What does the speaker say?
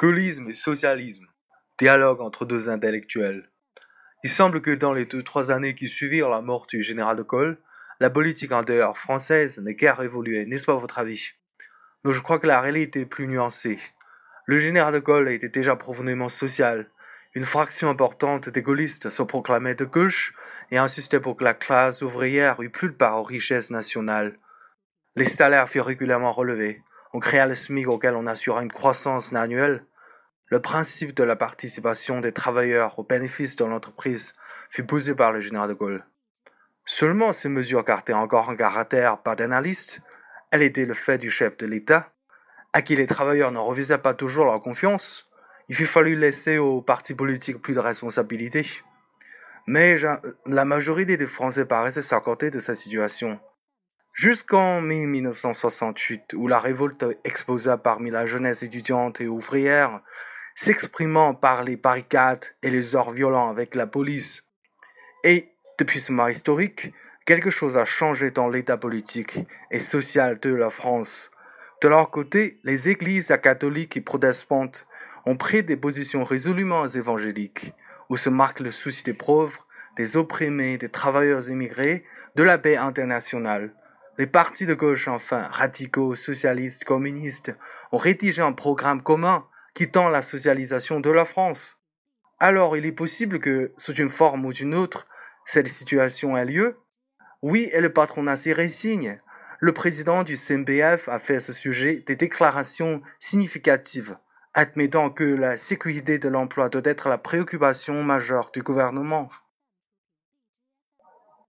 Gaullisme et socialisme. Dialogue entre deux intellectuels. Il semble que dans les deux trois années qui suivirent la mort du général de Gaulle, la politique en dehors française n'est guère évolué, n'est-ce pas votre avis? Donc je crois que la réalité est plus nuancée. Le général de Gaulle était déjà profondément social. Une fraction importante des gaullistes se proclamait de gauche et insistait pour que la classe ouvrière eût plus de part aux richesses nationales. Les salaires furent régulièrement relevés. On créa le SMIC auquel on assura une croissance annuelle. Le principe de la participation des travailleurs aux bénéfices de l'entreprise fut posé par le général de Gaulle. Seulement ces mesures gardaient encore un caractère paternaliste. Elles étaient le fait du chef de l'État, à qui les travailleurs ne refusaient pas toujours leur confiance. Il fut fallu laisser aux partis politiques plus de responsabilité. Mais la majorité des Français paraissaient s'accorder de cette situation. Jusqu'en mai 1968, où la révolte explosa parmi la jeunesse étudiante et ouvrière, s'exprimant par les barricades et les ors violents avec la police. Et, depuis ce moment historique, quelque chose a changé dans l'état politique et social de la France. De leur côté, les églises catholiques et protestantes ont pris des positions résolument évangéliques, où se marque le souci des pauvres, des opprimés, des travailleurs immigrés, de la paix internationale. Les partis de gauche, enfin, radicaux, socialistes, communistes, ont rédigé un programme commun qui tend la socialisation de la France. Alors, il est possible que, sous une forme ou d'une autre, cette situation ait lieu Oui, et le patronat s'y résigne. Le président du CMBF a fait à ce sujet des déclarations significatives, admettant que la sécurité de l'emploi doit être la préoccupation majeure du gouvernement.